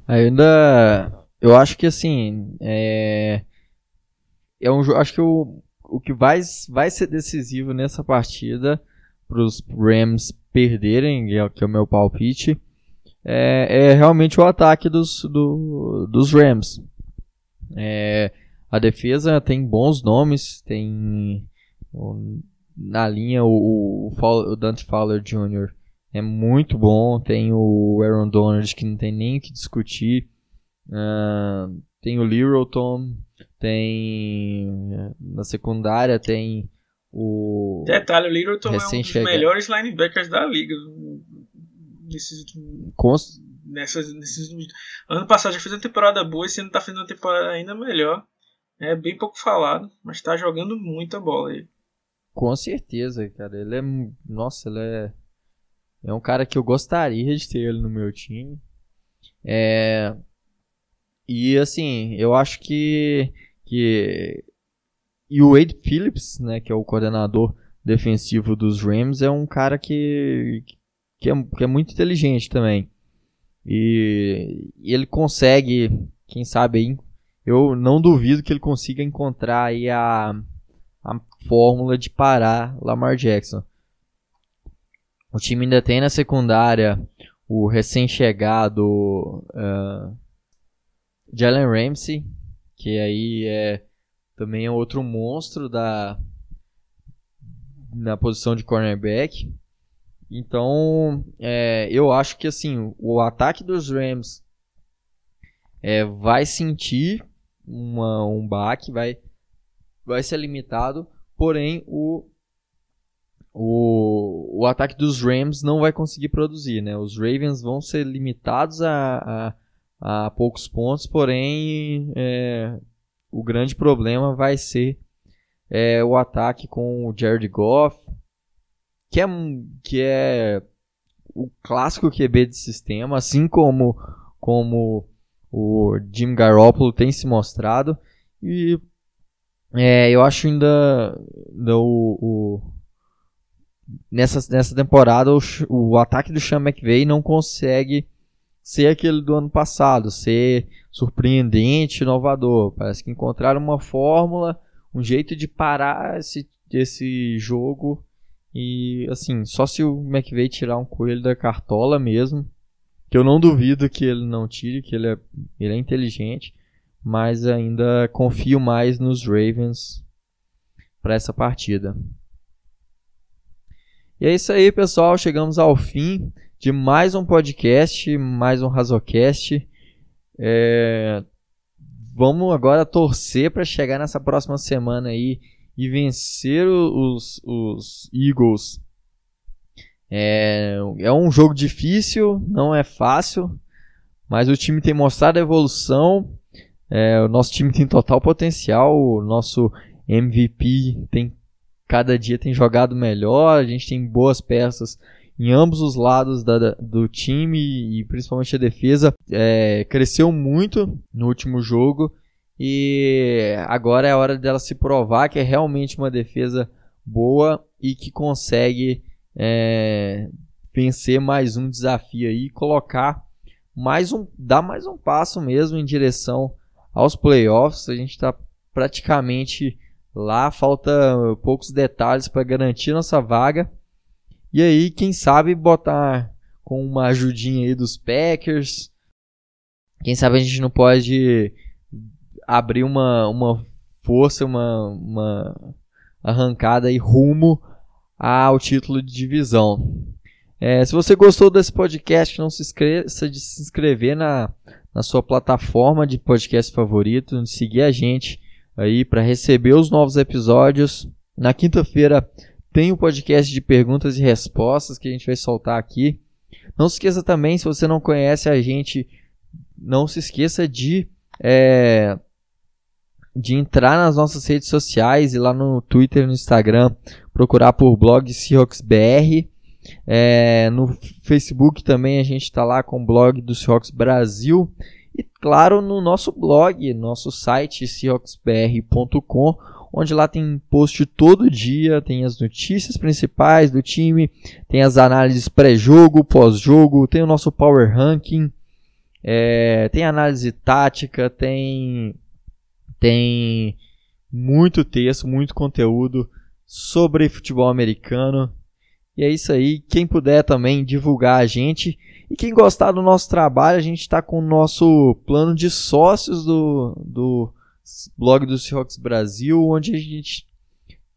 S2: Ainda. Eu acho que assim. É, é um Acho que o, o que vai, vai ser decisivo nessa partida para os Rams perderem, é, que é o meu palpite, é, é realmente o ataque dos, do, dos Rams. É, a defesa tem bons nomes, tem na linha o, o, o Dante Fowler Jr é muito bom. Tem o Aaron Donald que não tem nem o que discutir. Uh, tem o Littleton, tem na secundária tem o
S3: detalhe o Littleton é um dos melhores linebackers da liga nesses últimos nessas, nesses ano passado já fez uma temporada boa esse ano tá fazendo uma temporada ainda melhor é bem pouco falado mas tá jogando muita bola aí
S2: com certeza cara ele é nossa ele é é um cara que eu gostaria de ter ele no meu time. É... E assim, eu acho que, que. E o Wade Phillips, né, que é o coordenador defensivo dos Rams, é um cara que, que, é, que é muito inteligente também. E, e ele consegue, quem sabe aí, eu não duvido que ele consiga encontrar aí a, a fórmula de parar Lamar Jackson. O time ainda tem na secundária o recém-chegado uh, Jalen Ramsey, que aí é também é outro monstro da na posição de cornerback. Então, é, eu acho que assim o ataque dos Rams é, vai sentir uma, um baque, vai, vai ser limitado, porém o o, o ataque dos Rams não vai conseguir produzir, né? Os Ravens vão ser limitados a, a, a poucos pontos, porém é, o grande problema vai ser é, o ataque com o Jared Goff, que é, que é o clássico QB de sistema, assim como, como o Jim Garoppolo tem se mostrado. E é, eu acho ainda, ainda o, o, nessa, nessa temporada o, o ataque do Sean McVay não consegue ser aquele do ano passado, ser surpreendente, inovador. Parece que encontraram uma fórmula, um jeito de parar esse, esse jogo e assim, só se o McVay tirar um coelho da cartola mesmo, que eu não duvido que ele não tire, que ele é, ele é inteligente, mas ainda confio mais nos Ravens para essa partida. E é isso aí, pessoal. Chegamos ao fim de mais um podcast, mais um Razocast. É... Vamos agora torcer para chegar nessa próxima semana aí e vencer os, os Eagles. É, é um jogo difícil, não é fácil, mas o time tem mostrado evolução. É, o nosso time tem total potencial. O nosso MVP tem cada dia tem jogado melhor. A gente tem boas peças em ambos os lados da, do time e principalmente a defesa é, cresceu muito no último jogo e agora é a hora dela se provar que é realmente uma defesa boa e que consegue é, vencer mais um desafio aí e colocar mais um, dar mais um passo mesmo em direção aos playoffs. A gente está praticamente lá, falta poucos detalhes para garantir nossa vaga. E aí, quem sabe botar com uma ajudinha aí dos Packers. Quem sabe a gente não pode abrir uma, uma força, uma, uma arrancada e rumo ao título de divisão. É, se você gostou desse podcast, não se esqueça de se inscrever na, na sua plataforma de podcast favorito, de seguir a gente aí para receber os novos episódios. Na quinta-feira tem o podcast de perguntas e respostas que a gente vai soltar aqui. Não se esqueça também, se você não conhece a gente, não se esqueça de é, de entrar nas nossas redes sociais e lá no Twitter e no Instagram, procurar por blog Seahawks BR. É, no Facebook também a gente está lá com o blog do Seahawks Brasil. E claro, no nosso blog, nosso site seahawksbr.com, onde lá tem post todo dia, tem as notícias principais do time, tem as análises pré-jogo, pós-jogo, tem o nosso Power Ranking, é, tem análise tática, tem tem muito texto, muito conteúdo sobre futebol americano. E é isso aí. Quem puder também divulgar a gente. E quem gostar do nosso trabalho, a gente está com o nosso plano de sócios do, do blog do Seahawks Brasil, onde a gente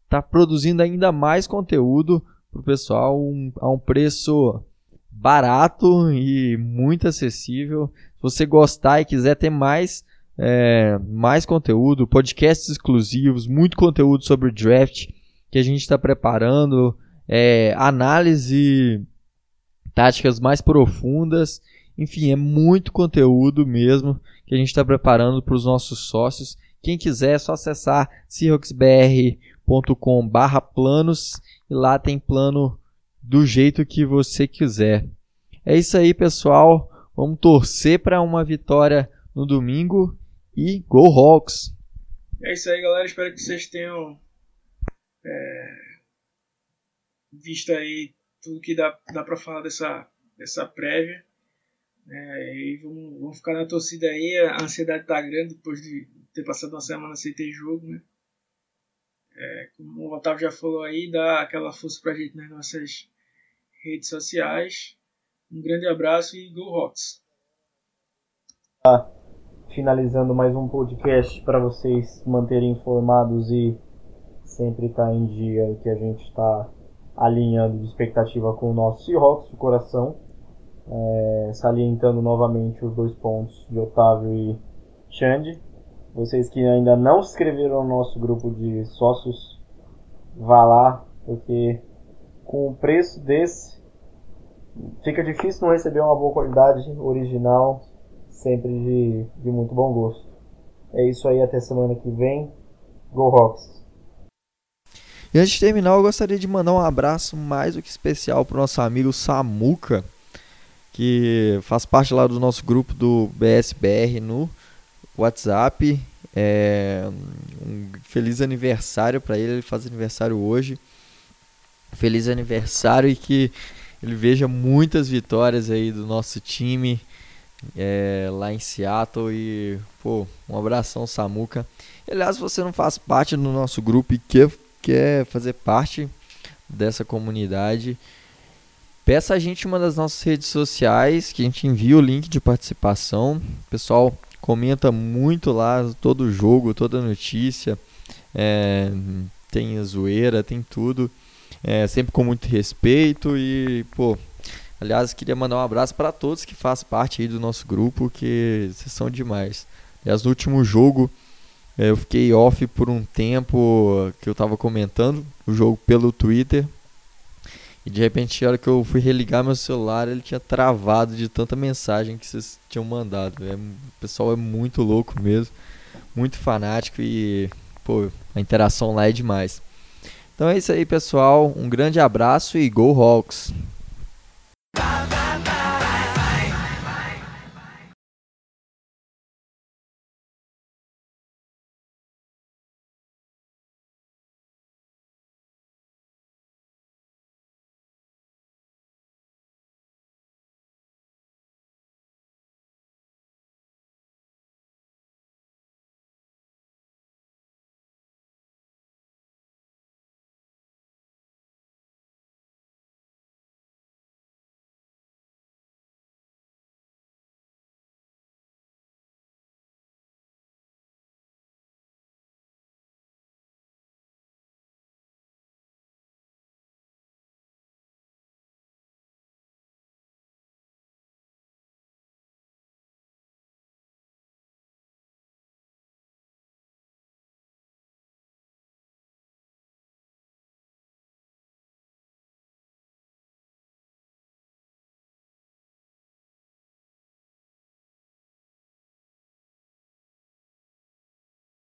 S2: está produzindo ainda mais conteúdo para o pessoal um, a um preço barato e muito acessível. Se você gostar e quiser ter mais é, mais conteúdo, podcasts exclusivos, muito conteúdo sobre draft que a gente está preparando, é, análise, táticas mais profundas, enfim, é muito conteúdo mesmo que a gente está preparando para os nossos sócios. Quem quiser é só acessar seahawksbr.com/planos e lá tem plano do jeito que você quiser. É isso aí, pessoal. Vamos torcer para uma vitória no domingo e Go Hawks!
S3: É isso aí, galera. Espero que vocês tenham é, visto aí tudo que dá, dá para falar dessa, dessa prévia. É, e vamos, vamos ficar na torcida aí. A ansiedade tá grande depois de ter passado uma semana sem ter jogo, né? É, como o Otávio já falou aí, dá aquela força pra gente nas nossas redes sociais. Um grande abraço e Go Hawks!
S4: Ah finalizando mais um podcast para vocês manterem informados e sempre estar tá em dia que a gente está alinhando de expectativa com o nosso Seahawks de coração. É, salientando novamente os dois pontos de Otávio e Xande. Vocês que ainda não se inscreveram no nosso grupo de sócios, vá lá, porque com o preço desse fica difícil não receber uma boa qualidade original sempre de, de muito bom gosto. É isso aí, até semana que vem. Go Hawks!
S2: E antes de terminar, eu gostaria de mandar um abraço mais do que especial para o nosso amigo Samuca, que faz parte lá do nosso grupo do BSBR no WhatsApp. É, um feliz aniversário para ele, ele faz aniversário hoje. Feliz aniversário e que ele veja muitas vitórias aí do nosso time é, lá em Seattle e pô, um abração Samuca. Aliás, se você não faz parte do nosso grupo e quer, quer fazer parte dessa comunidade, peça a gente uma das nossas redes sociais que a gente envia o link de participação. Pessoal comenta muito lá todo jogo, toda notícia. É, tem zoeira, tem tudo. É, sempre com muito respeito e, pô, aliás, queria mandar um abraço para todos que fazem parte aí do nosso grupo, que vocês são demais. Aliás, no último jogo, eu fiquei off por um tempo que eu tava comentando o jogo pelo Twitter. E de repente, a hora que eu fui religar meu celular, ele tinha travado de tanta mensagem que vocês tinham mandado. É, o pessoal é muito louco mesmo, muito fanático e, pô, a interação lá é demais. Então é isso aí, pessoal. Um grande abraço e Go Hawks!